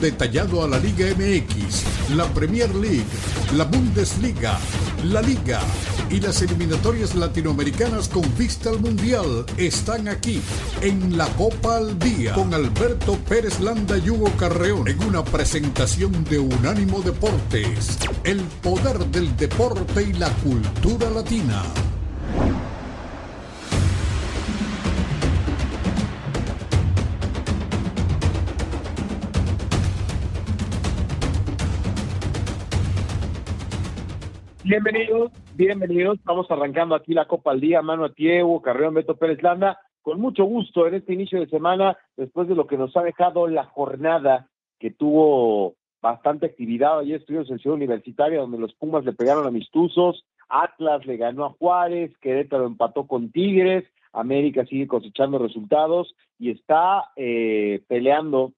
Detallado a la Liga MX, la Premier League, la Bundesliga, la Liga y las eliminatorias latinoamericanas con vista al Mundial están aquí en la Copa al Día con Alberto Pérez Landa y Hugo Carreón en una presentación de Unánimo Deportes, el poder del deporte y la cultura latina. Bienvenidos, bienvenidos. Estamos arrancando aquí la Copa al Día, mano a Tiego, Carreón, Beto Pérez Landa. Con mucho gusto en este inicio de semana, después de lo que nos ha dejado la jornada que tuvo bastante actividad. Ayer estuvimos en Ciudad Universitaria, donde los Pumas le pegaron a Atlas le ganó a Juárez, Querétaro empató con Tigres, América sigue cosechando resultados y está eh, peleando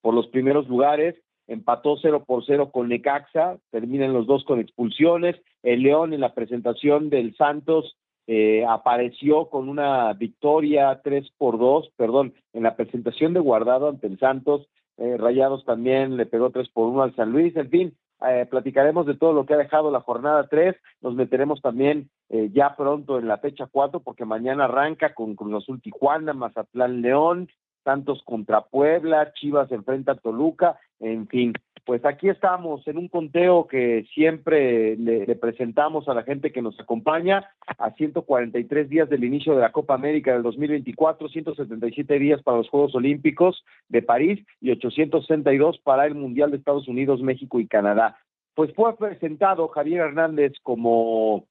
por los primeros lugares empató 0 por 0 con Necaxa, terminan los dos con expulsiones. El León en la presentación del Santos eh, apareció con una victoria 3 por 2, perdón, en la presentación de Guardado ante el Santos. Eh, Rayados también le pegó 3 por 1 al San Luis. En fin, eh, platicaremos de todo lo que ha dejado la jornada 3. Nos meteremos también ya pronto en la fecha 4, porque mañana arranca con Cruz Azul Tijuana, Mazatlán León, Santos contra Puebla, Chivas enfrenta a Toluca, en fin, pues aquí estamos en un conteo que siempre le, presentamos a la gente que nos acompaña a 143 días del inicio de la Copa América del 2024, 177 días para los Juegos Olímpicos de París y 862 para el Mundial de Estados Unidos, México y Canadá. Pues fue presentado Javier Hernández como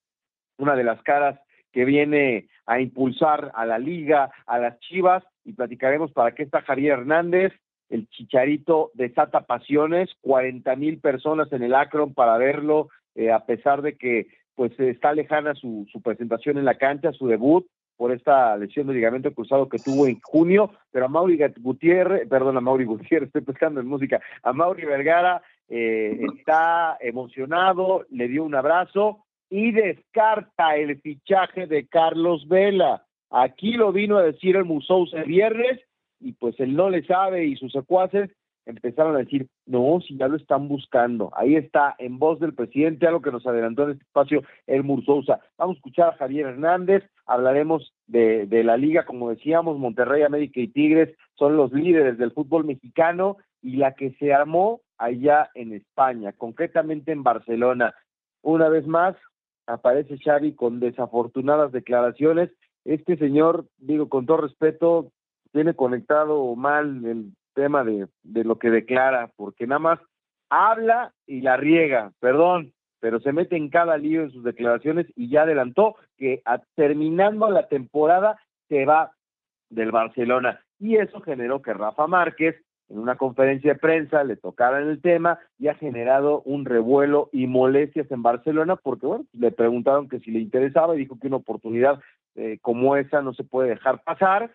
una de las caras que viene a impulsar a la liga, a las Chivas y platicaremos para qué está Javier Hernández. El Chicharito desata pasiones, 40 mil personas en el Akron para verlo, eh, a pesar de que pues está lejana su, su presentación en la cancha, su debut por esta lesión de ligamento cruzado que tuvo en junio, pero a Mauri Gutiérrez, perdón, a Mauri Gutiérrez, estoy pescando en música, a Mauri Vergara eh, está emocionado, le dio un abrazo y descarta el fichaje de Carlos Vela. Aquí lo vino a decir el Musou el viernes y pues él no le sabe y sus secuaces empezaron a decir, no, si ya lo están buscando. Ahí está, en voz del presidente, algo que nos adelantó en este espacio el Mursousa. Vamos a escuchar a Javier Hernández, hablaremos de, de la liga, como decíamos, Monterrey, América y Tigres son los líderes del fútbol mexicano y la que se armó allá en España, concretamente en Barcelona. Una vez más, aparece Xavi con desafortunadas declaraciones. Este señor, digo con todo respeto, tiene conectado mal el tema de, de lo que declara, porque nada más habla y la riega, perdón, pero se mete en cada lío en sus declaraciones y ya adelantó que terminando la temporada se va del Barcelona. Y eso generó que Rafa Márquez en una conferencia de prensa le tocaran el tema y ha generado un revuelo y molestias en Barcelona porque, bueno, le preguntaron que si le interesaba y dijo que una oportunidad eh, como esa no se puede dejar pasar,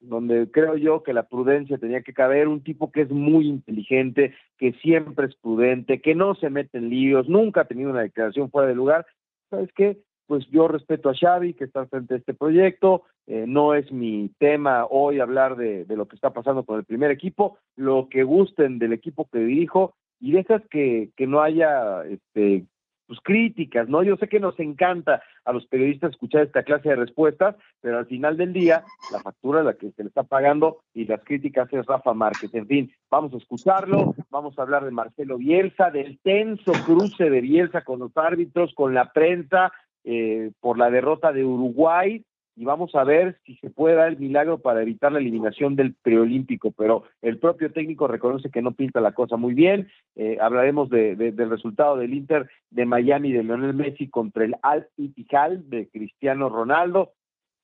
donde creo yo que la prudencia tenía que caber, un tipo que es muy inteligente, que siempre es prudente, que no se mete en líos, nunca ha tenido una declaración fuera de lugar, ¿sabes qué? Pues yo respeto a Xavi, que está frente a este proyecto, eh, no es mi tema hoy hablar de, lo que está pasando con el primer equipo, lo que gusten del equipo que dirijo y dejas que, que no haya este, pues, críticas, ¿no? Yo sé que nos encanta a los periodistas escuchar esta clase de respuestas, pero al final del día la factura es la que se le está pagando y las críticas es Rafa Márquez. En fin, vamos a escucharlo, vamos a hablar de Marcelo Bielsa, del tenso cruce de Bielsa con los árbitros, con la prensa, eh, por la derrota de Uruguay, y vamos a ver si se puede dar el milagro para evitar la eliminación del preolímpico, pero el propio técnico reconoce que no pinta la cosa muy bien. Eh, hablaremos de, del resultado del Inter de Miami de Lionel Messi contra el Al Ittihad de Cristiano Ronaldo.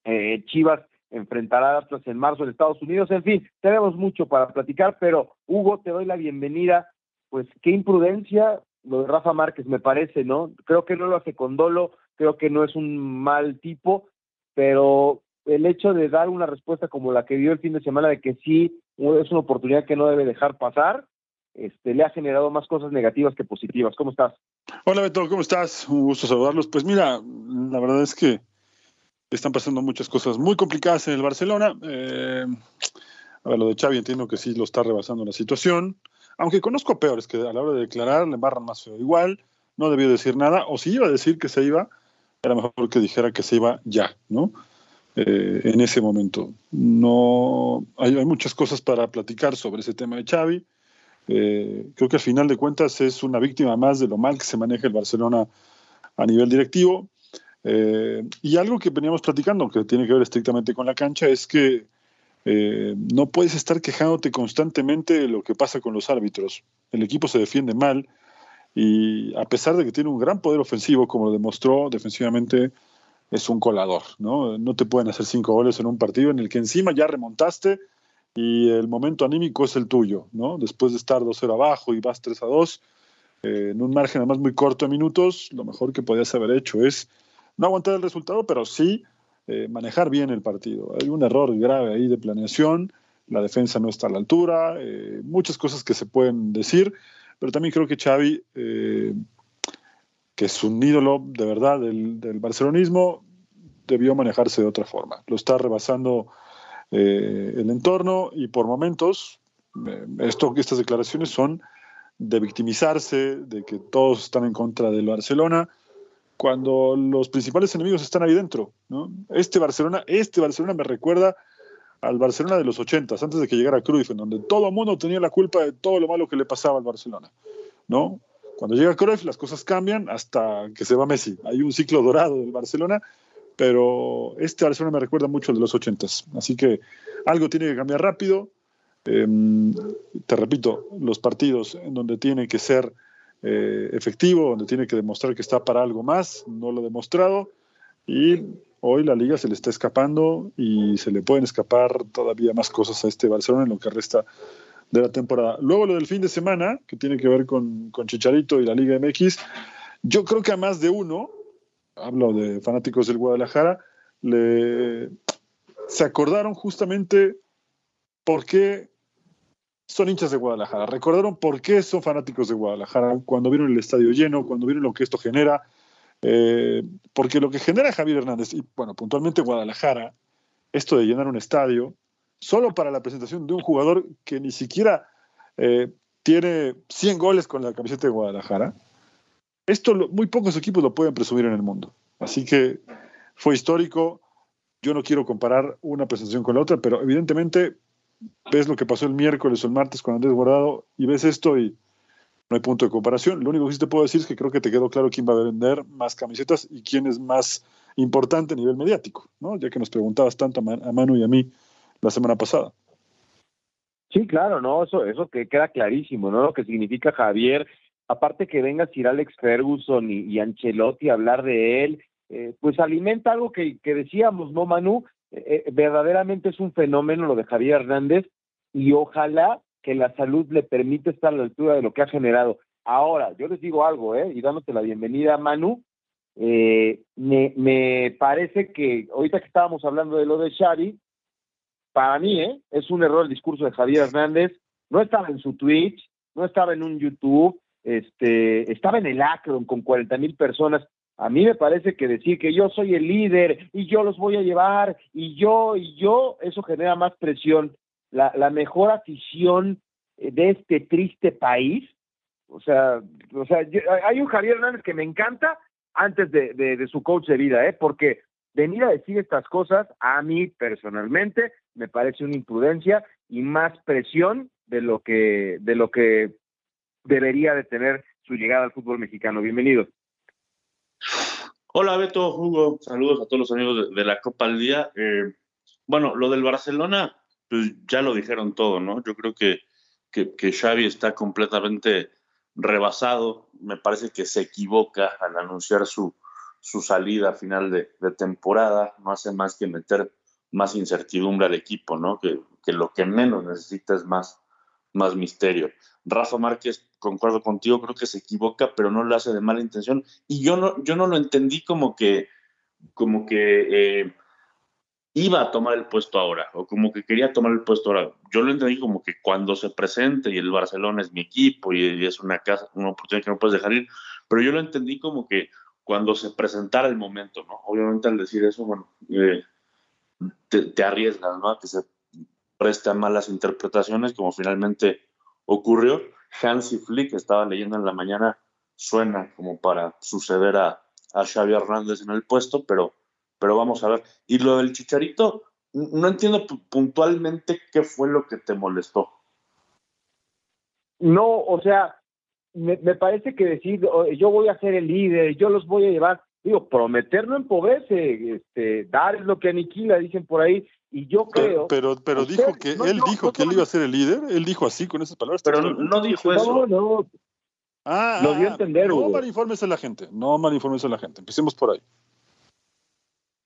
Eh, Chivas enfrentará a Atlas en marzo en Estados Unidos. En fin, tenemos mucho para platicar, pero Hugo, te doy la bienvenida. Pues qué imprudencia lo de Rafa Márquez, me parece, ¿no? Creo que no lo hace con dolo, creo que no es un mal tipo, pero el hecho de dar una respuesta como la que dio el fin de semana de que sí es una oportunidad que no debe dejar pasar, este, le ha generado más cosas negativas que positivas. ¿Cómo estás? Hola Beto, ¿cómo estás? Un gusto saludarlos. Pues mira, la verdad es que están pasando muchas cosas muy complicadas en el Barcelona. Eh, a ver, lo de Xavi entiendo que sí lo está rebasando la situación, aunque conozco peores que a la hora de declarar le barran más feo. Igual, no debió decir nada, o si iba a decir que se iba, era mejor que dijera que se iba ya, ¿no? Eh, en ese momento. No, hay, muchas cosas para platicar sobre ese tema de Xavi. Eh, creo que al final de cuentas es una víctima más de lo mal que se maneja el Barcelona a nivel directivo. Eh, y algo que veníamos platicando, que tiene que ver estrictamente con la cancha, es que no puedes estar quejándote constantemente de lo que pasa con los árbitros. El equipo se defiende mal y a pesar de que tiene un gran poder ofensivo, como lo demostró defensivamente, es un colador. ¿no? no te pueden hacer cinco goles en un partido en el que encima ya remontaste y el momento anímico es el tuyo, ¿no? Después de estar 2-0 abajo y vas 3-2, eh, en un margen además muy corto de minutos, lo mejor que podías haber hecho es no aguantar el resultado, pero sí eh, manejar bien el partido. Hay un error grave ahí de planeación, la defensa no está a la altura, eh, muchas cosas que se pueden decir, pero también creo que Xavi, que es un ídolo de verdad del, del barcelonismo, debió manejarse de otra forma. Lo está rebasando eh, el entorno y por momentos eh, esto, estas declaraciones son de victimizarse, de que todos están en contra del Barcelona, cuando los principales enemigos están ahí dentro. ¿no? Este Barcelona, este Barcelona me recuerda al Barcelona de los 80, antes de que llegara Cruyff, en donde todo el mundo tenía la culpa de todo lo malo que le pasaba al Barcelona. ¿no? Cuando llega Cruyff, las cosas cambian hasta que se va Messi. Hay un ciclo dorado del Barcelona pero este Barcelona me recuerda mucho al de los ochentas. Así que algo tiene que cambiar rápido. Em, te repito, los partidos en donde tiene que ser eh, efectivo, donde tiene que demostrar que está para algo más, no lo ha demostrado. Y hoy la liga se le está escapando y se le pueden escapar todavía más cosas a este Barcelona en lo que resta de la temporada. Luego lo del fin de semana, que tiene que ver con, con Chicharito y la Liga MX, yo creo que a más de uno hablo de fanáticos del Guadalajara, le, se acordaron justamente por qué son hinchas de Guadalajara, recordaron por qué son fanáticos de Guadalajara cuando vieron el estadio lleno, cuando vieron lo que esto genera, eh, porque lo que genera Javier Hernández, y bueno, puntualmente Guadalajara, esto de llenar un estadio, solo para la presentación de un jugador que ni siquiera eh, tiene 100 goles con la camiseta de Guadalajara, esto muy pocos equipos lo pueden presumir en el mundo. Así que fue histórico. Yo no quiero comparar una presentación con la otra, pero evidentemente ves lo que pasó el miércoles o el martes con Andrés Guardado y ves esto y no hay punto de comparación. Lo único que sí te puedo decir es que creo que te quedó claro quién va a vender más camisetas y quién es más importante a nivel mediático, ¿no? Ya que nos preguntabas tanto a Manu y a mí la semana pasada. Sí, claro, no, eso, eso que queda clarísimo, ¿no? Lo que significa Javier aparte que venga Sir Alex Ferguson y, Ancelotti a hablar de él, eh, pues alimenta algo que, decíamos, ¿no, Manu? Eh, eh, verdaderamente es un fenómeno lo de Javier Hernández y ojalá que la salud le permita estar a la altura de lo que ha generado. Ahora, yo les digo algo, ¿eh? Y dándote la bienvenida, Manu, me, me parece que ahorita que estábamos hablando de lo de Shari, para mí, ¿eh? Es un error el discurso de Javier Hernández. No estaba en su Twitch, no estaba en un YouTube, este, estaba en el Akron con 40 mil personas. A mí me parece que decir que yo soy el líder y yo los voy a llevar y yo y yo, eso genera más presión. La, mejor afición de este triste país, o sea, o sea, hay un Javier Hernández que me encanta antes de, de, de su coach de vida, ¿eh? porque venir a decir estas cosas a mí personalmente me parece una imprudencia y más presión de lo que de lo que debería de tener su llegada al fútbol mexicano. Bienvenido. Hola Beto, Hugo, saludos a todos los amigos de, la Copa al Día. Eh, bueno, lo del Barcelona, pues ya lo dijeron todo, ¿no? Yo creo que, que, Xavi está completamente rebasado. Me parece que se equivoca al anunciar su, su salida a final de, temporada. No hace más que meter más incertidumbre al equipo, ¿no? Que, que lo que menos necesita es más, más misterio. Rafa Márquez, concuerdo contigo, creo que se equivoca, pero no lo hace de mala intención. Y yo no, yo no lo entendí como que, como que eh, iba a tomar el puesto ahora, o como que quería tomar el puesto ahora. Yo lo entendí como que cuando se presente y el Barcelona es mi equipo y, es una casa, una oportunidad que no puedes dejar ir, pero yo lo entendí como que cuando se presentara el momento, ¿no? Obviamente al decir eso, bueno, eh, te, arriesgas, ¿no? Que se preste a malas interpretaciones, como finalmente ocurrió. Hansi Flick, estaba leyendo en la mañana, suena como para suceder a, a Xavi Hernández en el puesto, pero, pero vamos a ver. Y lo del Chicharito, no entiendo puntualmente qué fue lo que te molestó. No, o sea, me, parece que decir, yo voy a ser el líder, yo los voy a llevar, digo, prometer no empobrece, este, dar es lo que aniquila, dicen por ahí, y yo creo... Pero, pero, dijo que, él dijo que él iba a ser el líder, él dijo así con esas palabras. Pero no, dijo eso. No, no. Ah, lo dio a entender, No malinformes a la gente, no malinformes a la gente, empecemos por ahí.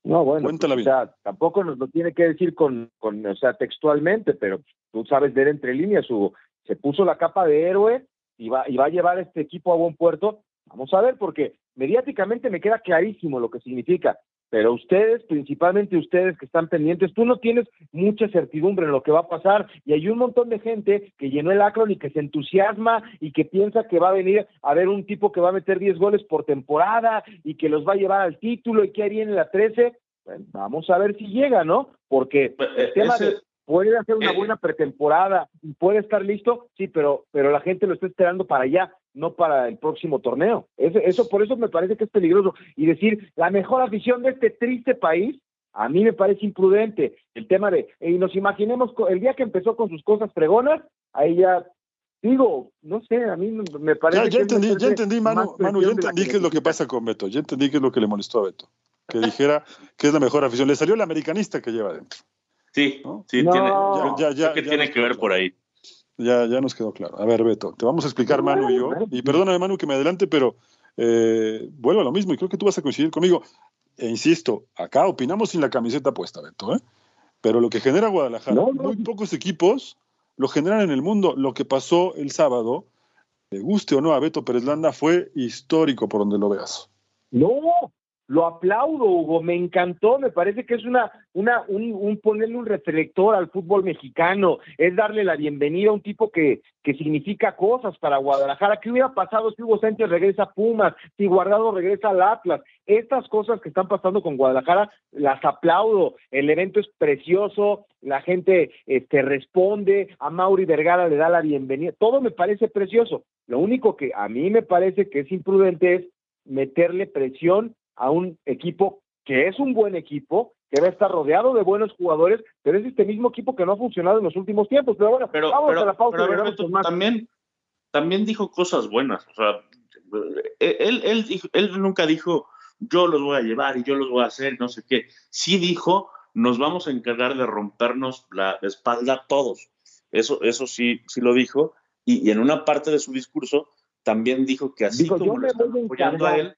No, bueno, o sea, tampoco nos lo tiene que decir con, con, o sea, textualmente, pero tú sabes ver entre líneas, Hugo. Se puso la capa de héroe y va, y va a llevar este equipo a buen puerto. Vamos a ver, porque mediáticamente me queda clarísimo lo que significa, pero ustedes, principalmente ustedes que están pendientes, tú no tienes mucha certidumbre en lo que va a pasar y hay un montón de gente que llenó el Akron y que se entusiasma y que piensa que va a venir a ver un tipo que va a meter 10 goles por temporada y que los va a llevar al título y que haría en la 13. vamos a ver si llega, ¿no? Porque pues, el tema de puede hacer una eh, buena pretemporada y puede estar listo, sí, pero, pero la gente lo está esperando para allá, no para el próximo torneo. Eso, eso por eso me parece que es peligroso. Y decir, la mejor afición de este triste país, a mí me parece imprudente. El tema de, y nos imaginemos, el día que empezó con sus cosas fregonas, ahí ya digo, no sé, a mí me parece. Ya, entendí, ya entendí, Manu, Manu ya entendí qué es lo que pasa con Beto, ya entendí qué es lo que le molestó a Beto. Que dijera que es la mejor afición. Le salió el americanista que lleva adentro. Sí, sí, tiene, ya, que tiene que ver por ahí. Ya, ya nos quedó claro. A ver, Beto, te vamos a explicar Manu y yo. Y perdóname, Manu, que me adelante, pero eh, vuelvo a lo mismo y creo que tú vas a coincidir conmigo. E insisto, acá opinamos sin la camiseta puesta, Beto, ¿eh? Pero lo que genera Guadalajara, muy pocos equipos lo generan en el mundo. Lo que pasó el sábado, le guste o no a Beto Pérez Landa, fue histórico por donde lo veas. No, lo aplaudo, Hugo, me encantó, me parece que es una, una, un, ponerle un reflector al fútbol mexicano, es darle la bienvenida a un tipo que, que significa cosas para Guadalajara. ¿Qué hubiera pasado si Hugo Sánchez regresa a Pumas, si Guardado regresa al Atlas? Estas cosas que están pasando con Guadalajara, las aplaudo. El evento es precioso, la gente este, responde, a Mauri Vergara le da la bienvenida, todo me parece precioso. Lo único que a mí me parece que es imprudente es meterle presión a un equipo que es un buen equipo, que debe estar rodeado de buenos jugadores, pero es este mismo equipo que no ha funcionado en los últimos tiempos. Pero bueno, vamos a la pausa. también, también dijo cosas buenas. O sea, él, él, él nunca dijo, yo los voy a llevar y yo los voy a hacer, no sé qué. Sí dijo, nos vamos a encargar de rompernos la espalda todos. Eso, eso sí, sí lo dijo. Y, en una parte de su discurso también dijo que así como lo están apoyando a él,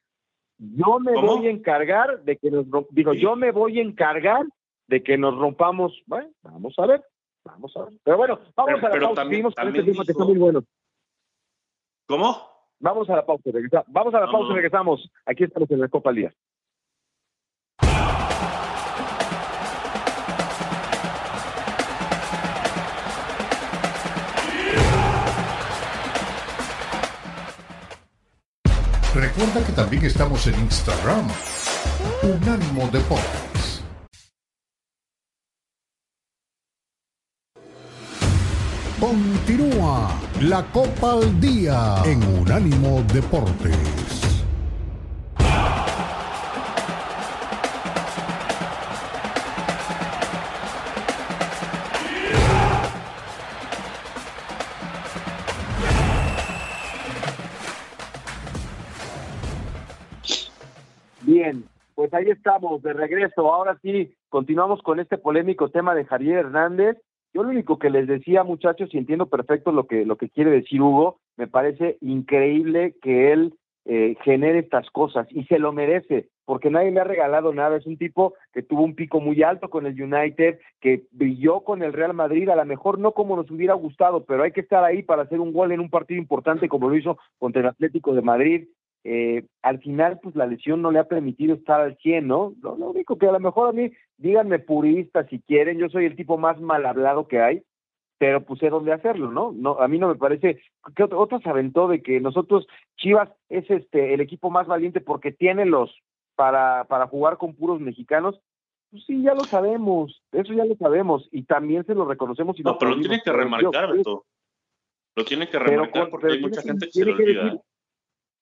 yo me voy a encargar de que nos digo, yo me voy a encargar de que nos rompamos. Bueno, vamos a ver, vamos a ver. Pero bueno, vamos a la pausa. También, también este que está muy bueno. ¿Cómo? Vamos a la pausa, vamos a la pausa y regresamos. Aquí estamos en la Copa al Recuerda que también estamos en Instagram. Unánimo Deportes. Continúa la Copa al Día en Unánimo Deportes. Pues ahí estamos, de regreso. Ahora sí, continuamos con este polémico tema de Javier Hernández. Yo lo único que les decía, muchachos, y entiendo perfecto lo que, lo que quiere decir Hugo, me parece increíble que él eh, genere estas cosas y se lo merece, porque nadie le ha regalado nada. Es un tipo que tuvo un pico muy alto con el United, que brilló con el Real Madrid, a lo mejor no como nos hubiera gustado, pero hay que estar ahí para hacer un gol en un partido importante como lo hizo contra el Atlético de Madrid eh, al final pues la lesión no le ha permitido estar al 100, ¿no? Lo, único que a lo mejor a mí, díganme purista si quieren, yo soy el tipo más mal hablado que hay, pero puse dónde hacerlo, ¿no? No, a mí no me parece que otro se aventó de que nosotros Chivas es este el equipo más valiente porque tiene los para para jugar con puros mexicanos. Pues sí, ya lo sabemos, eso ya lo sabemos y también se lo reconocemos y No, pero lo tiene que remarcar, Beto. Lo tiene que remarcar porque hay mucha gente que se lo olvida.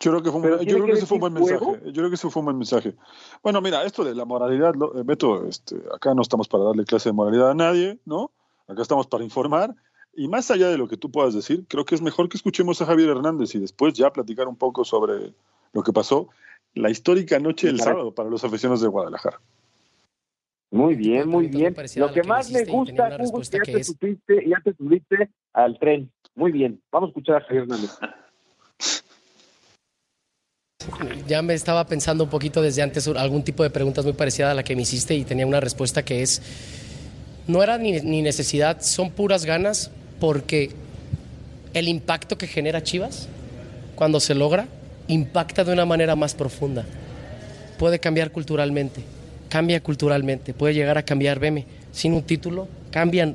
Yo creo que, fue un, yo creo que ese fue un buen mensaje. Yo creo que fue un buen mensaje. Bueno, mira, esto de la moralidad, eh, Beto, este, acá no estamos para darle clase de moralidad a nadie, ¿no? Acá estamos para informar. Y más allá de lo que tú puedas decir, creo que es mejor que escuchemos a Javier Hernández y después ya platicar un poco sobre lo que pasó la histórica noche del sábado para los aficionados de Guadalajara. Muy bien, muy bien. Lo que más me gusta, Hugo, es que ya te, subiste, ya te subiste al tren. Muy bien. Vamos a escuchar a Javier Hernández. Ya me estaba pensando un poquito desde antes algún tipo de preguntas muy parecida a la que me hiciste y tenía una respuesta que es, no era ni, ni necesidad, son puras ganas porque el impacto que genera Chivas cuando se logra impacta de una manera más profunda. Puede cambiar culturalmente, cambia culturalmente, puede llegar a cambiar, veme, sin un título, cambian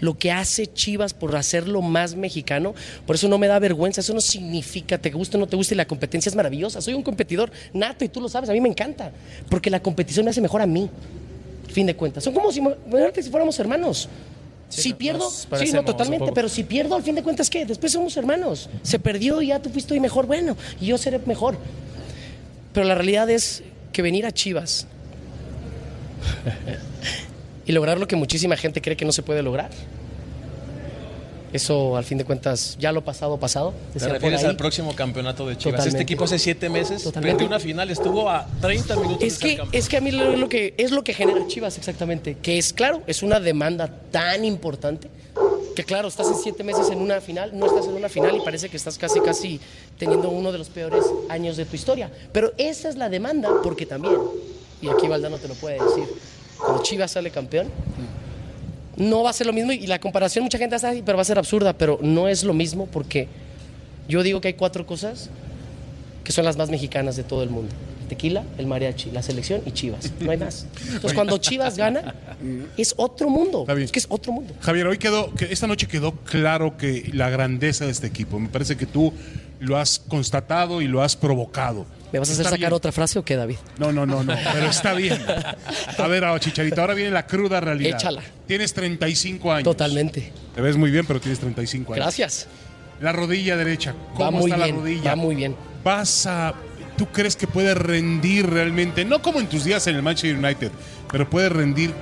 lo que hace Chivas por hacerlo más mexicano. Por eso no me da vergüenza, eso no significa te guste o no te guste, la competencia es maravillosa. Soy un competidor nato y tú lo sabes, a mí me encanta, porque la competición me hace mejor a mí, fin de cuentas. Son como si, si fuéramos hermanos. si pierdo, sí, no, totalmente, pero si pierdo, al fin de cuentas, ¿qué? Después somos hermanos. Se perdió y ya tú fuiste hoy mejor, bueno, y yo seré mejor. Pero la realidad es que venir a Chivas y lograr lo que muchísima gente cree que no se puede lograr. Eso, al fin de cuentas, ya lo pasado, pasado. ¿Te refieres al próximo campeonato de Chivas? Este equipo hace siete meses, frente a una final, estuvo a 30 minutos es que, Es que a mí lo, que, es lo que genera Chivas exactamente, que es, claro, es una demanda tan importante, que claro, estás en siete meses en una final, no estás en una final y parece que estás casi, casi teniendo uno de los peores años de tu historia. Pero esa es la demanda, porque también, y aquí Valdano te lo puede decir, cuando Chivas sale campeón, no va a ser lo mismo y la comparación mucha gente hace, pero va a ser absurda, pero no es lo mismo porque yo digo que hay cuatro cosas que son las más mexicanas de todo el mundo. Tequila, el mariachi, la selección y Chivas. No hay más. Entonces, cuando Chivas gana, es otro mundo. Es que es otro mundo. Javier, hoy quedó, que esta noche quedó claro que la grandeza de este equipo. Me parece que tú lo has constatado y lo has provocado. ¿Me vas a hacer sacar otra frase o qué, David? No, no, no, no, pero está bien. A ver, Chicharito, ahora viene la cruda realidad. Échala. Tienes 35 años. Totalmente. Te ves muy bien, pero tienes 35 años. Gracias. La rodilla derecha, ¿cómo está la rodilla? Va muy bien. Vas a ¿Tú crees que puede rendir realmente? No como en tus días en el Manchester United, pero puede rendir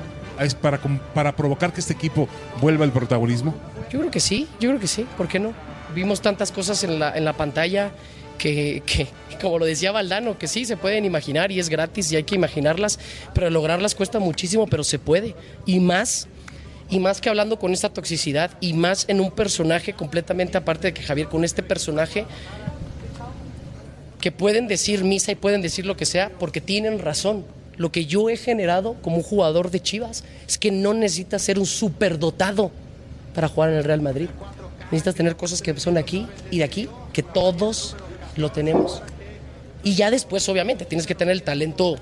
para, para provocar que este equipo vuelva al protagonismo? Yo creo que sí, yo creo que sí, ¿por qué no? Vimos tantas cosas en la, en la pantalla que, como lo decía Valdano, que sí, se pueden imaginar y es gratis y hay que imaginarlas, pero lograrlas cuesta muchísimo, pero se puede. Y más, y más que hablando con esta toxicidad, y más en un personaje completamente aparte de que Javier, con este personaje que pueden decir misa y pueden decir lo que sea, porque tienen razón. Lo que yo he generado como un jugador de Chivas es que no necesitas ser un superdotado para jugar en el Real Madrid. Necesitas tener cosas que son aquí y de aquí, que todos lo tenemos. Y ya después, obviamente, tienes que tener el talento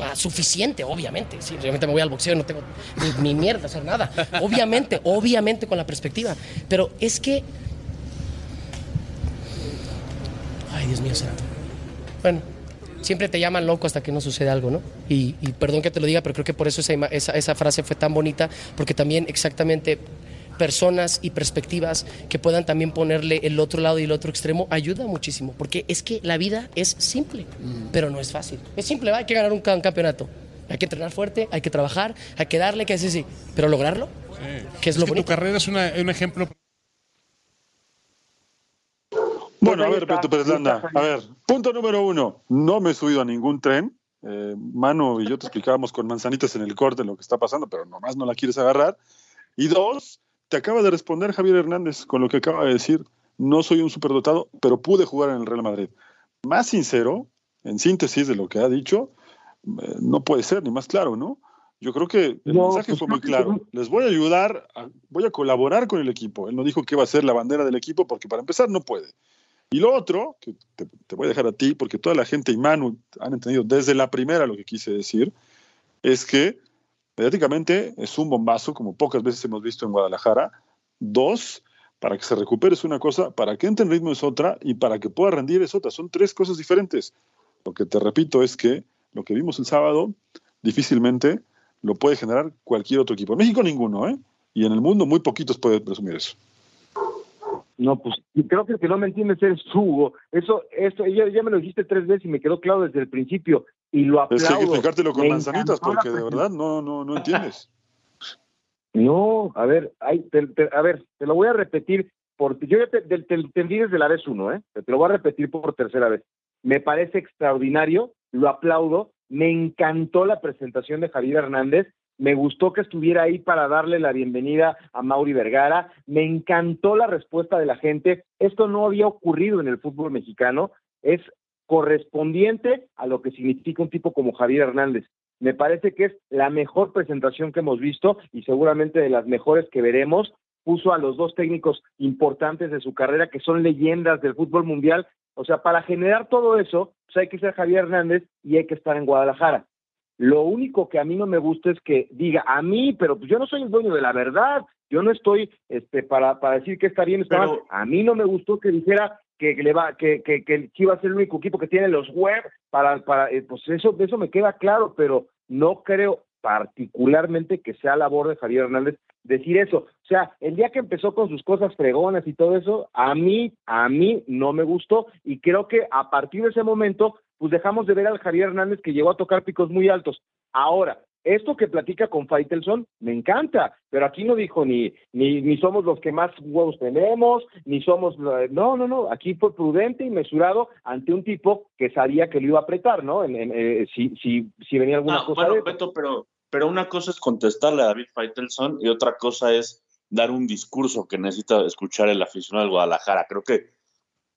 ah, suficiente, obviamente. Sí, obviamente me voy al boxeo y no tengo ni, mierda hacer nada. Obviamente, obviamente con la perspectiva. Pero es que. Ay, Dios mío, santo. Bueno, siempre te llaman loco hasta que no sucede algo, ¿no? Y, perdón que te lo diga, pero creo que por eso esa, esa, esa frase fue tan bonita, porque también exactamente personas y perspectivas que puedan también ponerle el otro lado y el otro extremo ayuda muchísimo, porque es que la vida es simple, pero no es fácil. Es simple, hay que ganar un, campeonato. Hay que entrenar fuerte, hay que trabajar, hay que darle, que decir sí, pero lograrlo, que es, lo bonito. Tu carrera es un ejemplo. Bueno, a ver, Beto Pérez Landa, a ver, punto número uno, no me he subido a ningún tren. Eh, Mano y yo te explicábamos con manzanitas en el corte lo que está pasando, pero nomás no la quieres agarrar. Y dos, te acaba de responder Javier Hernández con lo que acaba de decir. No soy un superdotado, pero pude jugar en el Real Madrid. Más sincero, en síntesis de lo que ha dicho, eh, no puede ser ni más claro, ¿no? Yo creo que el mensaje pues fue muy claro. Les voy a ayudar, voy a colaborar con el equipo. Él no dijo que iba a ser la bandera del equipo porque para empezar no puede. Y lo otro, que te, te voy a dejar a ti, porque toda la gente y Manu han entendido desde la primera lo que quise decir, es que mediáticamente es un bombazo, como pocas veces hemos visto en Guadalajara, Dos, para que se recupere es una cosa, para que entre en ritmo es otra y para que pueda rendir es otra. Son tres cosas diferentes. Lo que te repito es que lo que vimos el sábado difícilmente lo puede generar cualquier otro equipo. En México ninguno, ¿eh? Y en el mundo muy poquitos pueden presumir eso. No, pues creo que el que no me entiendes es Hugo. Eso, eso, ya, ya me lo dijiste tres veces y me quedó claro desde el principio y lo aplaudo. Es que hay que explicártelo con manzanitas porque de verdad no, no, no entiendes. No, a ver, hay, a ver, te lo voy a repetir, porque yo ya te, te, entendí desde la vez uno, ¿eh? Te lo voy a repetir por tercera vez. Me parece extraordinario, lo aplaudo, me encantó la presentación de Javier Hernández, me gustó que estuviera ahí para darle la bienvenida a Mauri Vergara, me encantó la respuesta de la gente, esto no había ocurrido en el fútbol mexicano, es correspondiente a lo que significa un tipo como Javier Hernández. Me parece que es la mejor presentación que hemos visto y seguramente de las mejores que veremos. Puso a los dos técnicos importantes de su carrera que son leyendas del fútbol mundial. O sea, para generar todo eso, pues hay que ser Javier Hernández y hay que estar en Guadalajara. Lo único que a mí no me gusta es que diga a mí, pero pues yo no soy el dueño de la verdad. Yo no estoy este, para, para decir que está bien, está mal. A mí no me gustó que dijera que le va, que, que, que iba a ser el único equipo que tiene los web para, para eh, pues eso, eso me queda claro, pero no creo particularmente que sea labor de Javier Hernández decir eso. O sea, el día que empezó con sus cosas fregonas y todo eso, a mí, a mí no me gustó y creo que a partir de ese momento, pues dejamos de ver al Javier Hernández que llegó a tocar picos muy altos. Ahora, esto que platica con Faitelson me encanta, pero aquí no dijo ni, ni, ni somos los que más huevos tenemos, ni somos, no, no, no, aquí fue prudente y mesurado ante un tipo que sabía que lo iba a apretar, ¿no? En, eh, si, si, si venía alguna cosa. Bueno, Beto, pero, pero una cosa es contestarle a David Faitelson y otra cosa es dar un discurso que necesita escuchar el aficionado del Guadalajara. Creo que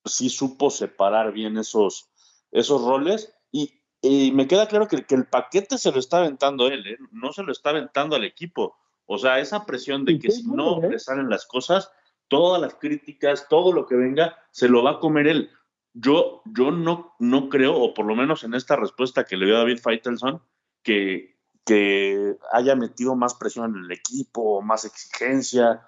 sí supo separar bien esos, esos roles y, y me queda claro que, que, el paquete se lo está aventando él, ¿eh? no se lo está aventando al equipo. O sea, esa presión de que si no le salen las cosas, todas las críticas, todo lo que venga, se lo va a comer él. Yo, yo no, no creo, o por lo menos en esta respuesta que le dio David Feitelson, que, que haya metido más presión en el equipo, más exigencia.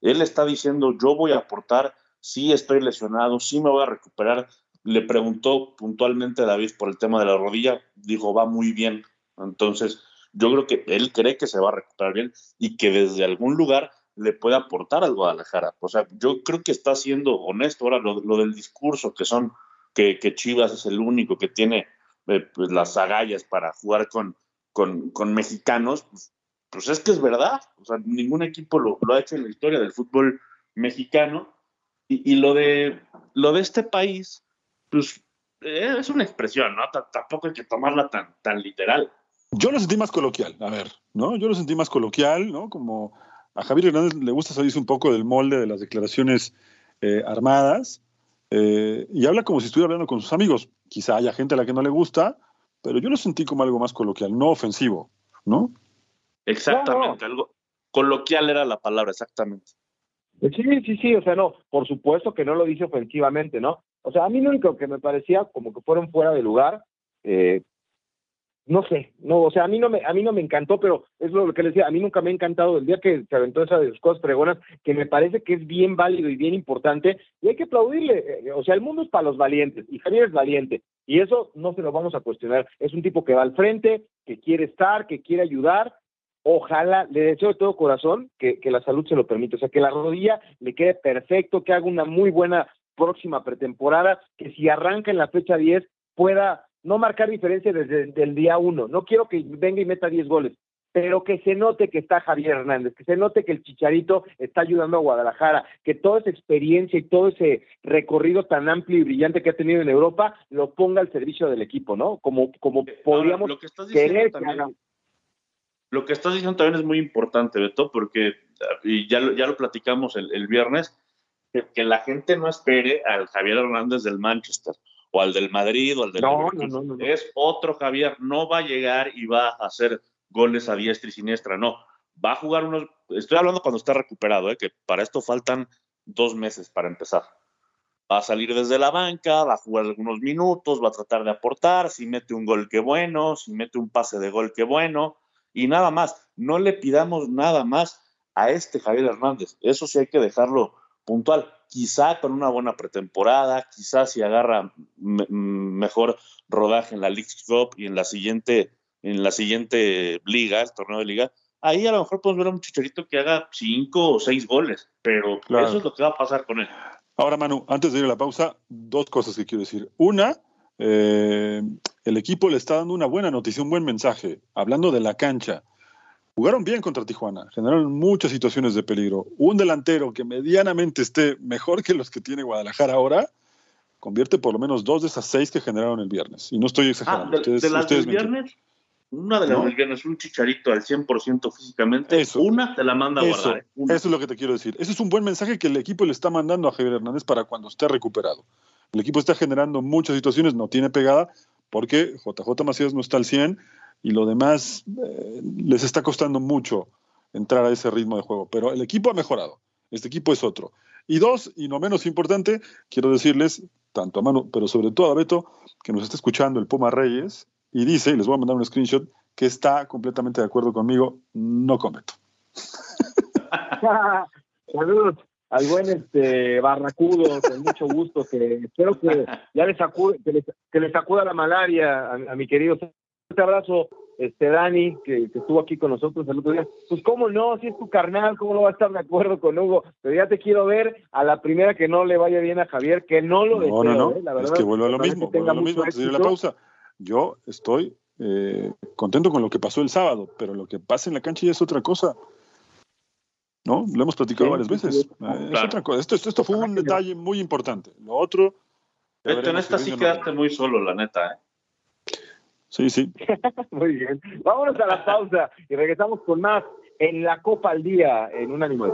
Él está diciendo, yo voy a aportar, sí estoy lesionado, sí me voy a recuperar, le preguntó puntualmente a David por el tema de la rodilla, dijo, va muy bien. Entonces, yo creo que él cree que se va a recuperar bien y que desde algún lugar le puede aportar al Guadalajara. O sea, yo creo que está siendo honesto. Ahora, lo, del discurso, que son que, Chivas es el único que tiene eh, pues, las agallas para jugar con, con, mexicanos, pues, pues, es que es verdad. O sea, ningún equipo lo, ha hecho en la historia del fútbol mexicano. Y, y, lo, de, lo de este país, pues eh, es una expresión, ¿no? tampoco hay que tomarla tan, tan literal. Yo lo sentí más coloquial, a ver, ¿no? Yo lo sentí más coloquial, ¿no? Como a Javier Hernández le gusta salirse un poco del molde de las declaraciones eh, armadas eh, y habla como si estuviera hablando con sus amigos. Quizá haya gente a la que no le gusta, pero yo lo sentí como algo más coloquial, no ofensivo, ¿no? Exactamente, algo coloquial era la palabra, exactamente. Sí, sí, sí, o sea, no, por supuesto que no lo dice ofensivamente, ¿no? O sea, a mí lo único que me parecía como que fueron fuera de lugar, eh, no sé, no, o sea, a mí no me, a mí no me encantó, pero es lo que les decía, a mí nunca me ha encantado el día que se aventó esa de sus cosas pregonas, que me parece que es bien válido y bien importante, y hay que aplaudirle, eh, o sea, el mundo es para los valientes, y Javier es valiente, y eso no se lo vamos a cuestionar, es un tipo que va al frente, que quiere estar, que quiere ayudar, ojalá, le deseo de todo corazón que, que la salud se lo permita, o sea, que la rodilla le quede perfecto, que haga una muy buena próxima pretemporada, que si arranca en la fecha 10 pueda no marcar diferencia desde el día 1. No quiero que venga y meta 10 goles, pero que se note que está Javier Hernández, que se note que el Chicharito está ayudando a Guadalajara, que toda esa experiencia y todo ese recorrido tan amplio y brillante que ha tenido en Europa lo ponga al servicio del equipo, ¿no? Como, como podríamos lo que querer Lo que estás diciendo también es muy importante, Beto, porque y ya, ya lo platicamos el viernes, que, la gente no espere al Javier Hernández del Manchester o al del Madrid o al del no, no, no, es otro Javier, no va a llegar y va a hacer goles a diestra y siniestra, no, va a jugar unos, estoy hablando cuando está recuperado, ¿eh? que para esto faltan dos meses para empezar. Va a salir desde la banca, va a jugar algunos minutos, va a tratar de aportar, si mete un gol que bueno, si mete un pase de gol que bueno, y nada más. No le pidamos nada más a este Javier Hernández. Eso sí hay que dejarlo puntual. Quizá con una buena pretemporada, quizá si agarra mejor rodaje en la League Cup y en la siguiente, en la siguiente liga, el torneo de liga, ahí a lo mejor podemos ver a un chicharito que haga cinco o seis goles, pero eso es lo que va a pasar con él. Ahora, Manu, antes de ir a la pausa, dos cosas que quiero decir. Una, eh, el equipo le está dando una buena noticia, un buen mensaje, hablando de la cancha. Jugaron bien contra Tijuana, generaron muchas situaciones de peligro. Un delantero que medianamente esté mejor que los que tiene Guadalajara ahora, convierte por lo menos dos de esas seis que generaron el viernes. Y no estoy exagerando. Ah, de, las del viernes, una de las del viernes, un chicharito al 100% físicamente, eso, una te la manda a guardar. ¿eh? Eso es lo que te quiero decir. Ese es un buen mensaje que el equipo le está mandando a Javier Hernández para cuando esté recuperado. El equipo está generando muchas situaciones, no tiene pegada, porque JJ Macías no está al 100 y lo demás eh, les está costando mucho entrar a ese ritmo de juego. Pero el equipo ha mejorado. Este equipo es otro. Y dos, y no menos importante, quiero decirles, tanto a Manu, pero sobre todo a Beto, que nos está escuchando el Puma Reyes, y dice, y les voy a mandar un screenshot, que está completamente de acuerdo conmigo, no con Beto. Saludos al buen este Barracudo, con mucho gusto, que espero que ya les sacude, que les, que la malaria a, a mi querido un abrazo, este Dani, que, estuvo aquí con nosotros el otro día. Pues cómo no, si es tu carnal, cómo no va a estar de acuerdo con Hugo. Pero ya te quiero ver a la primera que no le vaya bien a Javier, que no lo deseo. No, no, no, ¿eh? la verdad, es que vuelvo a lo mismo, vuelvo a lo mismo antes de la pausa. Yo estoy eh, contento con lo que pasó el sábado, pero lo que pasa en la cancha ya es otra cosa. ¿No? Lo hemos platicado varias veces. Eh, es otra cosa. Esto, esto, fue un detalle muy importante. Lo otro... En esta sí quedaste muy solo, la neta, ¿eh? Sí, sí. Muy bien. Vámonos a la pausa y regresamos con más en la Copa al Día en un ánimo de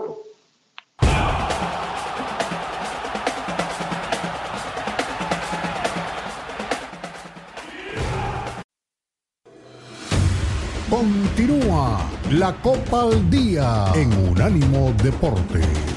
Continúa la Copa al Día en Unánimo Deportes.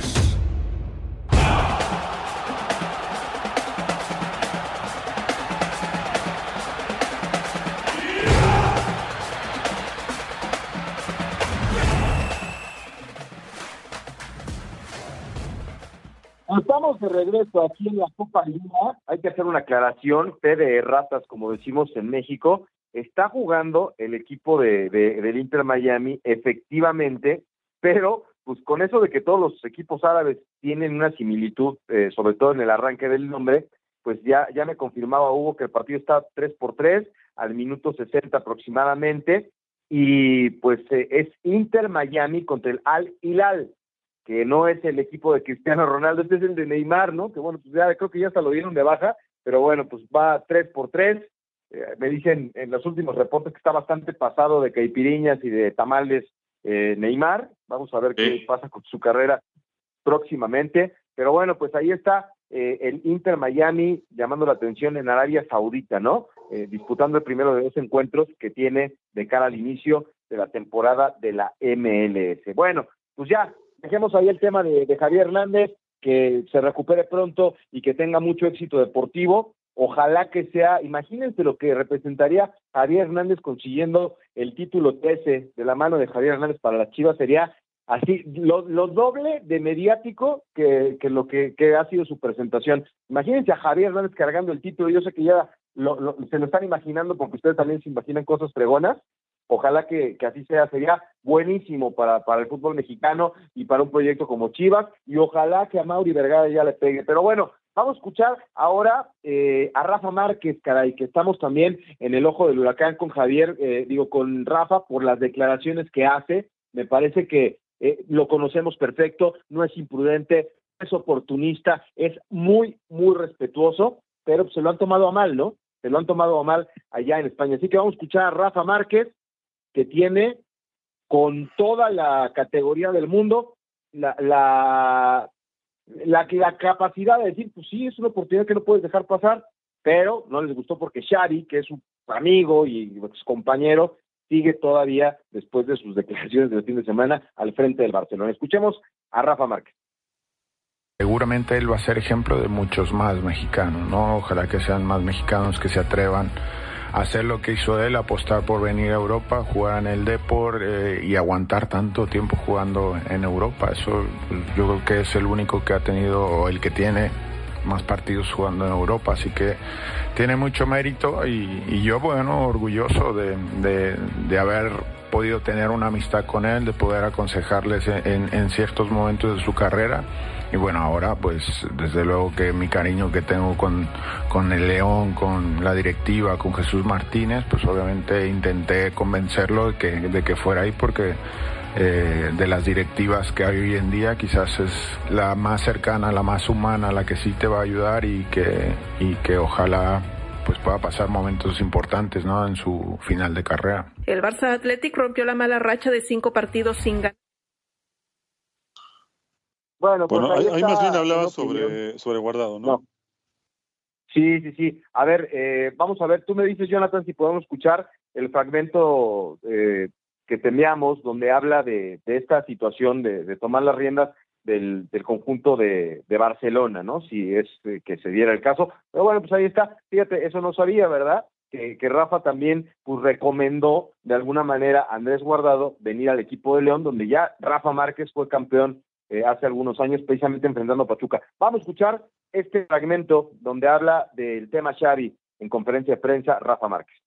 Estamos de regreso aquí en la Copa Lima. Hay que hacer una aclaración. P de ratas, como decimos en México, está jugando el equipo de, del Inter Miami, efectivamente, pero pues con eso de que todos los equipos árabes tienen una similitud, eh, sobre todo en el arranque del nombre, pues ya, ya me confirmaba Hugo que el partido está 3 por 3 al minuto 60 aproximadamente, y pues eh, es Inter Miami contra el Al Hilal que no es el equipo de Cristiano Ronaldo, este es el de Neymar, ¿no? Que bueno, pues ya creo que ya hasta lo dieron de baja, pero bueno, pues va tres por tres. Eh, me dicen en los últimos reportes que está bastante pasado de caipiriñas y de tamales eh, Neymar. Vamos a ver qué pasa con su carrera próximamente. Pero bueno, pues ahí está eh, el Inter Miami llamando la atención en Arabia Saudita, ¿no? disputando el primero de dos encuentros que tiene de cara al inicio de la temporada de la MLS. Bueno, pues ya dejemos ahí el tema de, Javier Hernández, que se recupere pronto y que tenga mucho éxito deportivo. Ojalá que sea, imagínense lo que representaría Javier Hernández consiguiendo el título 13 de la mano de Javier Hernández para las Chivas, sería así, lo, doble de mediático que, lo que, ha sido su presentación. Imagínense a Javier Hernández cargando el título, yo sé que ya se lo están imaginando porque ustedes también se imaginan cosas fregonas, Ojalá que, así sea, sería buenísimo para, para el fútbol mexicano y para un proyecto como Chivas, y ojalá que a Mauri Vergara ya le pegue. Pero bueno, vamos a escuchar ahora eh, a Rafa Márquez, caray, que estamos también en el ojo del huracán con Javier, eh, digo, con Rafa, por las declaraciones que hace. Me parece que eh, lo conocemos perfecto, no es imprudente, es oportunista, es muy, muy respetuoso, pero se lo han tomado a mal, ¿no? Se lo han tomado a mal allá en España. Así que vamos a escuchar a Rafa Márquez que tiene con toda la categoría del mundo la, la, la, capacidad de decir, pues sí, es una oportunidad que no puedes dejar pasar, pero no les gustó porque Shari, que es su amigo y su compañero, sigue todavía, después de sus declaraciones del fin de semana, al frente del Barcelona. Escuchemos a Rafa Márquez. Seguramente él va a ser ejemplo de muchos más mexicanos, ¿no? Ojalá que sean más mexicanos que se atrevan hacer lo que hizo él, apostar por venir a Europa, jugar en el Deport eh, y aguantar tanto tiempo jugando en Europa. Eso yo creo que es el único que ha tenido o el que tiene más partidos jugando en Europa, así que tiene mucho mérito y, yo, bueno, orgulloso de, de, haber podido tener una amistad con él, de poder aconsejarles en, en ciertos momentos de su carrera y bueno, ahora pues desde luego que mi cariño que tengo con, con el León, con la directiva, con Jesús Martínez, pues obviamente intenté convencerlo de que, de que fuera ahí porque eh, de las directivas que hay hoy en día quizás es la más cercana, la más humana, la que sí te va a ayudar y que, y que ojalá pues pueda pasar momentos importantes ¿no? en su final de carrera. El Barça Athletic rompió la mala racha de cinco partidos sin ganar bueno, pues ahí, más bien hablaba sobre, sobre guardado, ¿no? Sí, sí, sí. A ver, eh, vamos a ver, tú me dices, Jonathan, si podemos escuchar el fragmento eh, que teníamos, donde habla de, de esta situación de, tomar las riendas del, del conjunto de, de, Barcelona, ¿no? Si es eh, que se diera el caso. Pero bueno, pues ahí está. Fíjate, eso no sabía, ¿verdad? Que, que, Rafa también pues recomendó de alguna manera a Andrés Guardado venir al equipo de León, donde ya Rafa Márquez fue campeón eh, hace algunos años, precisamente enfrentando a Pachuca. Vamos a escuchar este fragmento donde habla del tema Xavi en conferencia de prensa Rafa Márquez.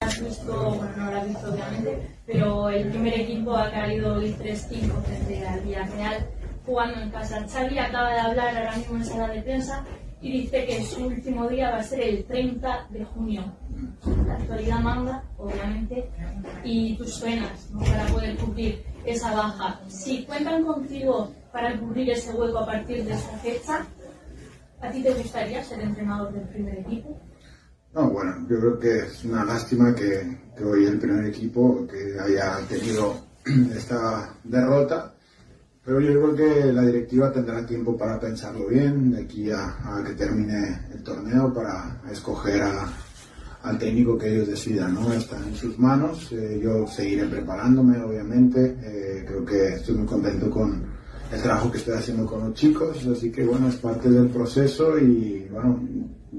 Has visto, bueno, no lo has visto obviamente, pero el primer equipo ha caído hoy 3-5 frente al Villarreal jugando en casa. Xavi acaba de hablar ahora mismo en sala de prensa y dice que su último día va a ser el 30 de junio. La actualidad manda, obviamente, y tus suenas para poder cubrir esa baja. Si cuentan contigo para cubrir ese hueco a partir de esa fecha, ¿a ti te gustaría ser entrenador del primer equipo? No, bueno, yo creo que es una lástima que, hoy el primer equipo que haya tenido esta derrota pero yo creo que la directiva tendrá tiempo para pensarlo bien de aquí a, que termine el torneo para escoger al técnico que ellos decidan, ¿no? Está en sus manos. Eh, yo seguiré preparándome, obviamente. Eh, creo que estoy muy contento con el trabajo que estoy haciendo con los chicos, así que bueno, es parte del proceso y bueno,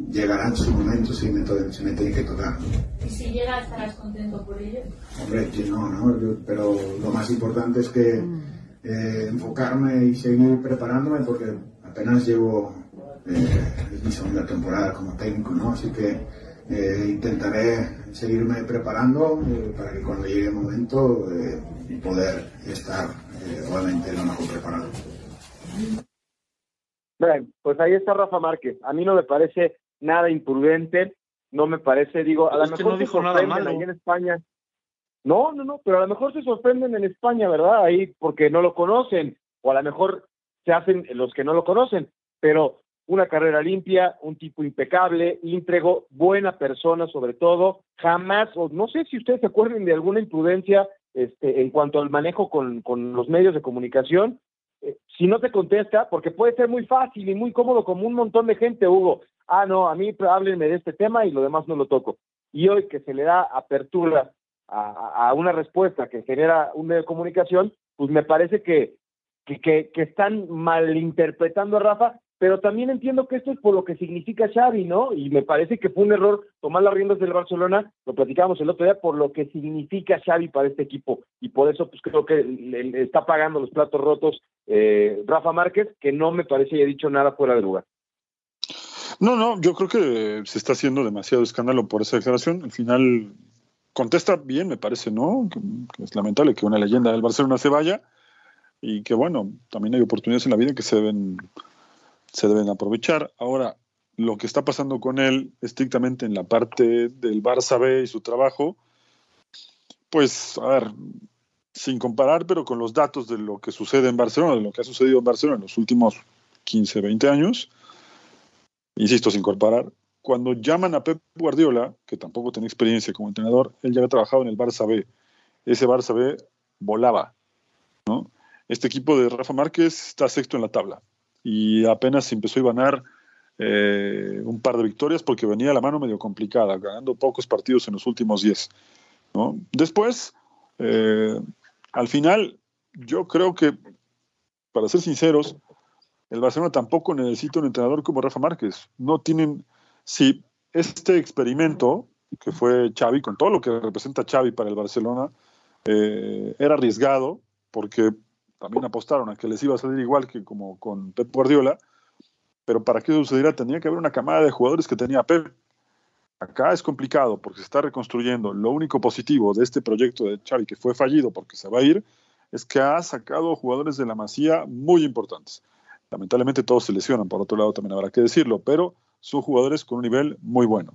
llegará su momento si me, si me tiene que tocar. ¿Y si llega estarás contento por ello? Hombre, no, ¿no? pero lo más importante es que eh, enfocarme y seguir preparándome porque apenas llevo eh, mi segunda temporada como técnico, ¿no? Así que eh, intentaré seguirme preparando para que cuando llegue el momento poder estar obviamente lo mejor preparado. Bien, pues ahí está Rafa Márquez. A mí no me parece nada imprudente, no me parece, digo, a lo mejor no dijo nada malo. en España no, no, no, pero a lo mejor se sorprenden en España, ¿verdad? Ahí porque no lo conocen, o a lo mejor se hacen los que no lo conocen, pero una carrera limpia, un tipo impecable, íntegro, buena persona sobre todo, jamás, o no sé si ustedes se acuerden de alguna imprudencia este, en cuanto al manejo con, con los medios de comunicación, eh, si no te contesta, porque puede ser muy fácil y muy cómodo como un montón de gente, Hugo, ah, no, a mí háblenme de este tema y lo demás no lo toco. Y hoy que se le da apertura a, una respuesta que genera un medio de comunicación, pues me parece que, que, que, están malinterpretando a Rafa, pero también entiendo que esto es por lo que significa Xavi, ¿no? Y me parece que fue un error tomar las riendas del Barcelona, lo platicábamos el otro día, por lo que significa Xavi para este equipo. Y por eso pues creo que está pagando los platos rotos eh, Rafa Márquez, que no me parece haya dicho nada fuera de lugar. No, no, yo creo que se está haciendo demasiado escándalo por esa declaración. Al final contesta bien, me parece, ¿no? Es lamentable que una leyenda del Barcelona se vaya y que, bueno, también hay oportunidades en la vida que se deben, se deben aprovechar. Ahora, lo que está pasando con él estrictamente en la parte del Barça B y su trabajo, pues, a ver, sin comparar, pero con los datos de lo que sucede en Barcelona, de lo que ha sucedido en Barcelona en los últimos 15, 20 años, insisto, sin comparar, cuando llaman a Pep Guardiola, que tampoco tenía experiencia como entrenador, él ya había trabajado en el Barça B. Ese Barça B volaba. ¿no? Este equipo de Rafa Márquez está sexto en la tabla y apenas empezó a ganar eh, un par de victorias porque venía la mano medio complicada, ganando pocos partidos en los últimos 10. ¿no? Después, eh, al final, yo creo que, para ser sinceros, el Barcelona tampoco necesita un entrenador como Rafa Márquez. No tienen si este experimento que fue Xavi, con todo lo que representa Xavi para el Barcelona, eh, era arriesgado porque también apostaron a que les iba a salir igual que como con Pep Guardiola, pero para que eso sucediera tenía que haber una camada de jugadores que tenía Pep. Acá es complicado porque se está reconstruyendo. Lo único positivo de este proyecto de Xavi, que fue fallido porque se va a ir, es que ha sacado jugadores de la Masía muy importantes. Lamentablemente todos se lesionan, por otro lado también habrá que decirlo, pero son jugadores con un nivel muy bueno.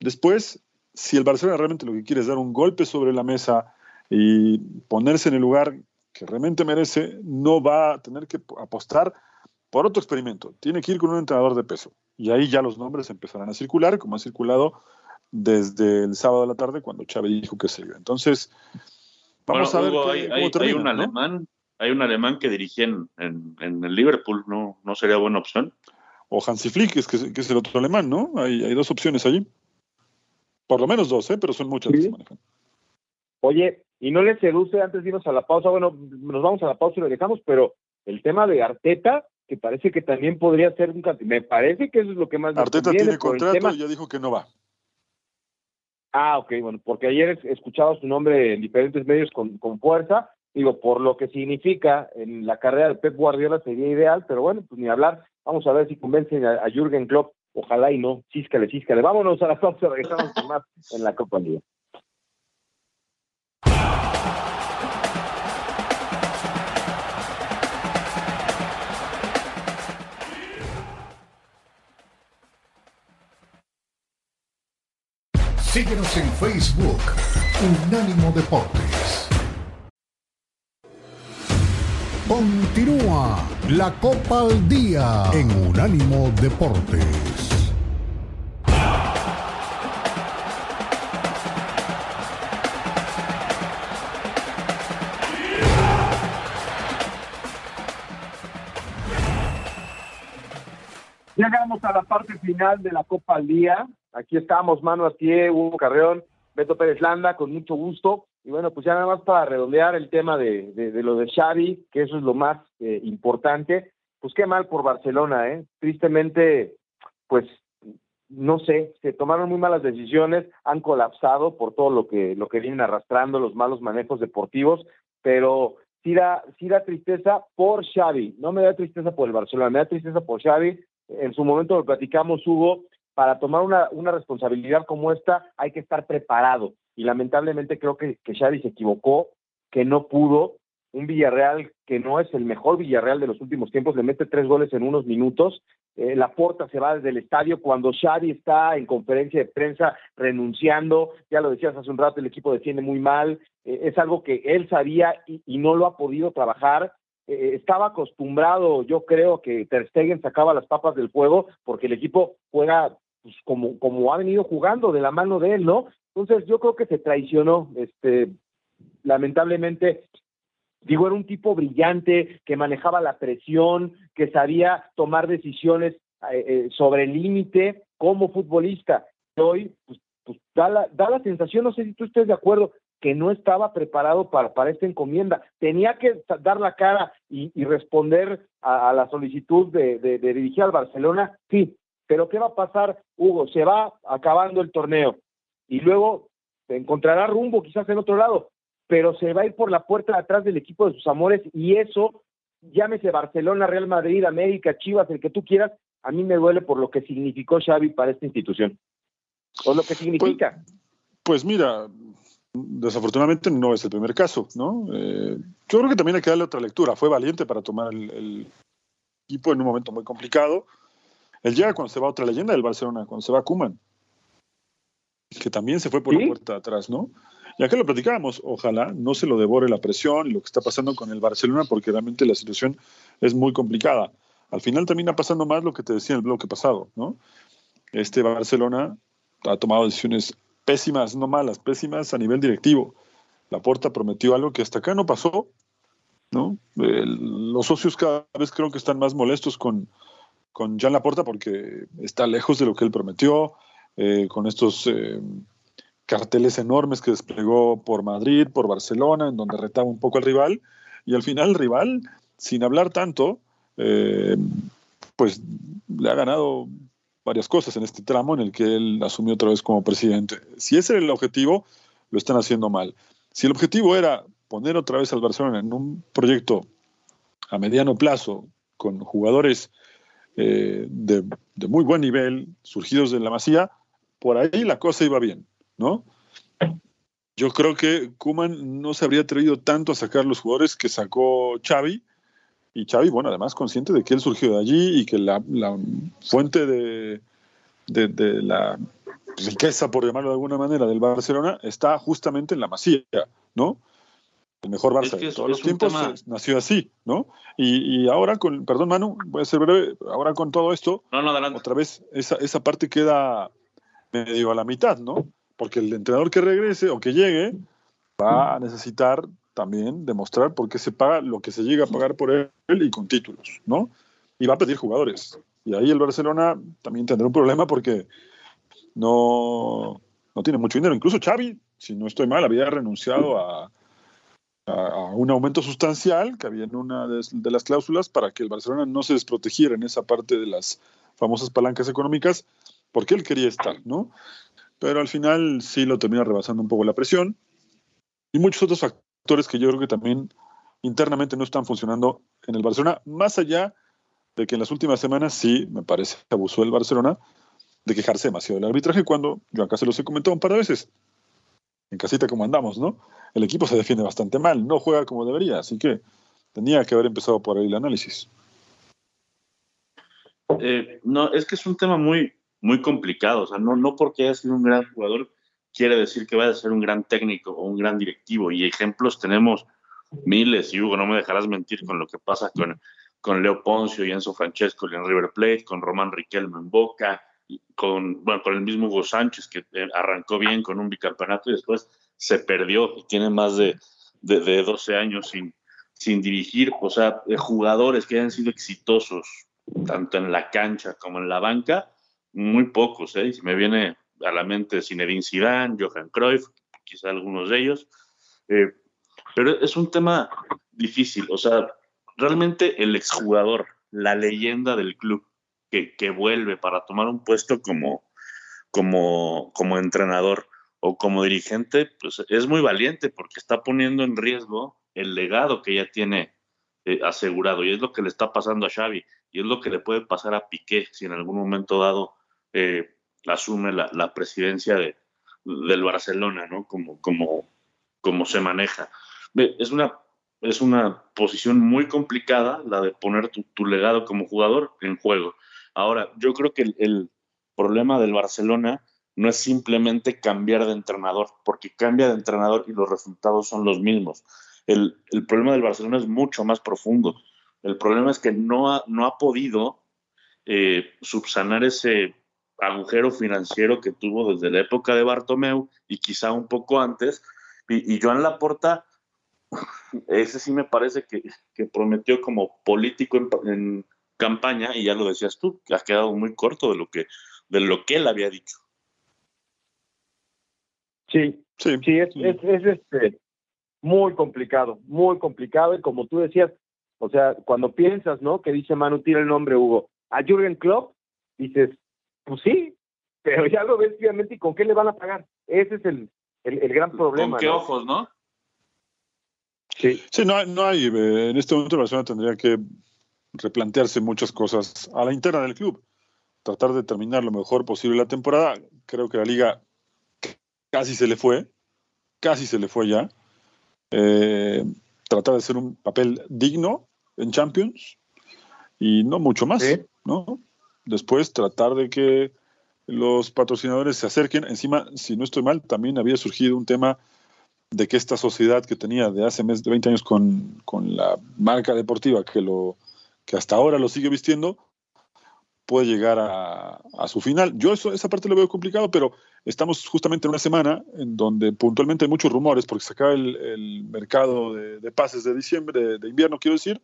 Después, si el Barcelona realmente lo que quiere es dar un golpe sobre la mesa y ponerse en el lugar que realmente merece, no va a tener que apostar por otro experimento. Tiene que ir con un entrenador de peso. Y ahí ya los nombres empezarán a circular, como ha circulado desde el sábado de la tarde cuando Chávez dijo que se iba. Entonces, vamos a ver hay, un alemán, hay un alemán que dirige en, el Liverpool, ¿no? ¿no sería buena opción? O Hansi Flick, es que, es el otro alemán, ¿no? Hay, hay dos opciones allí. Por lo menos dos, ¿eh? pero son muchas que se manejan. Oye, y no le seduce antes de irnos a la pausa, bueno, nos vamos a la pausa y lo dejamos, pero el tema de Arteta, que parece que también podría ser un me parece que eso es lo que más Arteta tiene contrato y ya dijo que no va. Ah, ok, bueno, porque ayer he escuchado su nombre en diferentes medios con, con fuerza, digo, por lo que significa en la carrera de Pep Guardiola sería ideal, pero bueno, pues ni hablar, vamos a ver si convencen a, a Jürgen Klopp Ojalá y no. Císcale, císcale. Vámonos a la pausa, regresamos con más en la Copa Síguenos en Facebook, Unánimo Deportes. Continúa la Copa al Día en Unánimo Deportes. Llegamos a la parte final de la Copa al Día. Aquí estamos, mano a pie, Hugo Carreón, Beto Pérez Landa, con mucho gusto. Y bueno, pues ya nada más para redondear el tema de, de, lo de Xavi, que eso es lo más eh, importante. Pues qué mal por Barcelona, ¿eh? Tristemente, pues no sé, se tomaron muy malas decisiones, han colapsado por todo lo que, lo que vienen arrastrando, los malos manejos deportivos, pero sí da, sí da tristeza por Xavi, no me da tristeza por el Barcelona, me da tristeza por Xavi, en su momento lo platicamos, Hugo, para tomar una, una responsabilidad como esta hay que estar preparado. Y lamentablemente creo que, que Xavi se equivocó, que no pudo. Un Villarreal que no es el mejor Villarreal de los últimos tiempos, le mete tres goles en unos minutos. Eh, la puerta se va desde el estadio cuando Xavi está en conferencia de prensa renunciando. Ya lo decías hace un rato, el equipo defiende muy mal. Eh, es algo que él sabía y, y no lo ha podido trabajar eh, estaba acostumbrado, yo creo que Ter Stegen sacaba las papas del fuego porque el equipo juega pues, como, como ha venido jugando de la mano de él, ¿no? Entonces yo creo que se traicionó, este, lamentablemente, digo, era un tipo brillante que manejaba la presión, que sabía tomar decisiones eh, eh, sobre el límite como futbolista. Hoy, pues, pues da, la, da la sensación, no sé si tú estés de acuerdo, que no estaba preparado para, para esta encomienda. Tenía que dar la cara y, responder a, la solicitud de, dirigir al Barcelona, sí, pero ¿qué va a pasar, Hugo? Se va acabando el torneo y luego encontrará rumbo quizás en otro lado, pero se va a ir por la puerta de atrás del equipo de sus amores y eso, llámese Barcelona, Real Madrid, América, Chivas, el que tú quieras, a mí me duele por lo que significó Xavi para esta institución, o lo que significa. pues, pues mira, Desafortunadamente no es el primer caso, ¿no? Eh, yo creo que también hay que darle otra lectura. Fue valiente para tomar el, equipo en un momento muy complicado. Él llega cuando se va otra leyenda del Barcelona, cuando se va Kuman, que también se fue por la puerta atrás, ¿no? Y acá lo platicábamos, ojalá no se lo devore la presión y lo que está pasando con el Barcelona, porque realmente la situación es muy complicada. Al final termina pasando más lo que te decía en el bloque pasado, ¿no? Este Barcelona ha tomado decisiones pésimas, no malas, pésimas a nivel directivo. La Porta prometió algo que hasta acá no pasó, ¿no? los socios cada vez creo que están más molestos con, con Jan Laporta porque está lejos de lo que él prometió, eh, con estos eh, carteles enormes que desplegó por Madrid, por Barcelona, en donde retaba un poco al rival, y al final el rival, sin hablar tanto, eh, pues le ha ganado varias cosas en este tramo en el que él asumió otra vez como presidente. Si ese era el objetivo, lo están haciendo mal. Si el objetivo era poner otra vez al Barcelona en un proyecto a mediano plazo con jugadores eh, de, de, muy buen nivel, surgidos de la masía, por ahí la cosa iba bien, ¿no? Yo creo que Kuman no se habría atrevido tanto a sacar los jugadores que sacó Xavi, y Xavi, bueno, además consciente de que él surgió de allí y que la, la fuente de, de, de, la riqueza, por llamarlo de alguna manera, del Barcelona está justamente en la masía, ¿no? El mejor Barça de todos los tiempos tema... nació así, ¿no? Y, y, ahora con, perdón Manu, voy a ser breve, ahora con todo esto, no, no, otra vez esa, esa parte queda medio a la mitad, ¿no? Porque el entrenador que regrese o que llegue va a necesitar también demostrar por qué se paga lo que se llega a pagar por él y con títulos, ¿no? Y va a pedir jugadores. Y ahí el Barcelona también tendrá un problema porque no, no tiene mucho dinero. Incluso Xavi, si no estoy mal, había renunciado a, a, un aumento sustancial que había en una de, de, las cláusulas para que el Barcelona no se desprotegiera en esa parte de las famosas palancas económicas, porque él quería estar, ¿no? Pero al final sí lo termina rebasando un poco la presión y muchos otros factores que yo creo que también internamente no están funcionando en el Barcelona, más allá de que en las últimas semanas sí, me parece, abusó el Barcelona de quejarse demasiado del arbitraje cuando yo acá se comentado un par de veces. En casita como andamos, ¿no? El equipo se defiende bastante mal, no juega como debería, así que tenía que haber empezado por ahí el análisis. Eh, no, es que es un tema muy, muy complicado, o sea, no, no porque haya sido un gran jugador quiere decir que va a ser un gran técnico o un gran directivo, y ejemplos tenemos miles, y Hugo, no me dejarás mentir con lo que pasa con, con Leo Poncio y Enzo Francesco en River Plate, con Román Riquelme en Boca, con, bueno, con el mismo Hugo Sánchez, que eh, arrancó bien con un bicampeonato y después se perdió y tiene más de, de, de 12 años sin, sin dirigir, o sea, jugadores que hayan sido exitosos tanto en la cancha como en la banca, muy pocos, ¿eh? me viene a la mente Zinedine Zidane, Johan Cruyff, quizá algunos de ellos, eh, pero es un tema difícil, o sea, realmente el exjugador, la leyenda del club, que, que vuelve para tomar un puesto como, como, como entrenador o como dirigente, pues es muy valiente porque está poniendo en riesgo el legado que ya tiene eh, asegurado y es lo que le está pasando a Xavi y es lo que le puede pasar a Piqué si en algún momento dado eh, asume la, la presidencia de, del Barcelona, ¿no? Como, como, como se maneja. Es una, es una posición muy complicada la de poner tu, legado como jugador en juego. Ahora, yo creo que el, el, problema del Barcelona no es simplemente cambiar de entrenador, porque cambia de entrenador y los resultados son los mismos. El, el problema del Barcelona es mucho más profundo. El problema es que no ha, no ha podido eh, subsanar ese agujero financiero que tuvo desde la época de Bartomeu y quizá un poco antes. Y, y Joan Laporta, ese sí me parece que, que prometió como político en, en, campaña, y ya lo decías tú, que ha quedado muy corto de lo que, de lo que él había dicho. Sí, sí, sí es, es, es este, muy complicado, muy complicado, y como tú decías, o sea, cuando piensas, ¿no? Que dice Manu, tira el nombre, Hugo, a Jürgen Klopp, dices, pues sí, pero ya lo ves obviamente y con qué le van a pagar. Ese es el, el, el gran problema. ¿Con qué ¿no? ojos, no? Sí. Sí, no, no hay, eh, en este momento la persona tendría que replantearse muchas cosas a la interna del club. Tratar de terminar lo mejor posible la temporada. Creo que la liga casi se le fue, casi se le fue ya. Eh, tratar de hacer un papel digno en Champions y no mucho más. ¿no? Después tratar de que los patrocinadores se acerquen. Encima, si no estoy mal, también había surgido un tema de que esta sociedad que tenía de hace mes, de 20 años con, con la marca deportiva que, lo, que hasta ahora lo sigue vistiendo, puede llegar a, a su final. Yo eso, esa parte lo veo complicado, pero estamos justamente en una semana en donde puntualmente hay muchos rumores, porque se acaba el, el mercado de, pases de diciembre, de, invierno, quiero decir,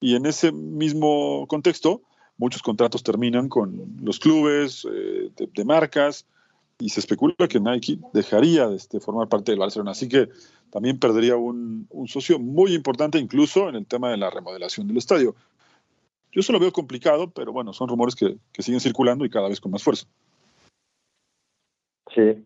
y en ese mismo contexto, muchos contratos terminan con los clubes, eh, de, marcas, y se especula que Nike dejaría de este, formar parte del Barcelona. Así que también perdería un, socio muy importante, incluso en el tema de la remodelación del estadio. Yo se lo veo complicado, pero bueno, son rumores que, que siguen circulando y cada vez con más fuerza. Sí.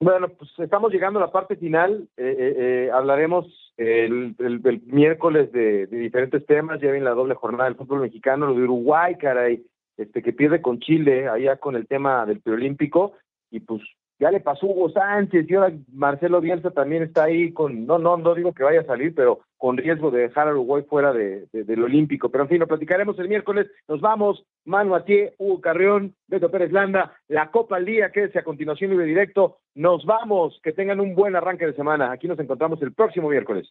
Bueno, pues estamos llegando a la parte final. Eh, eh, eh, hablaremos el, el, miércoles de, diferentes temas. Ya viene la doble jornada del fútbol mexicano, lo de Uruguay, caray, este que pierde con Chile, allá con el tema del preolímpico. Y pues ya le pasó Hugo Sánchez y ahora Marcelo Bielsa también está ahí con, no, no, no digo que vaya a salir, pero con riesgo de dejar a Uruguay fuera de, del Olímpico. Pero en fin, lo platicaremos el miércoles. Nos vamos, Manu Atié, Hugo Carrión, Beto Pérez Landa, la Copa al Día, quédese a continuación libre directo. Nos vamos, que tengan un buen arranque de semana. Aquí nos encontramos el próximo miércoles.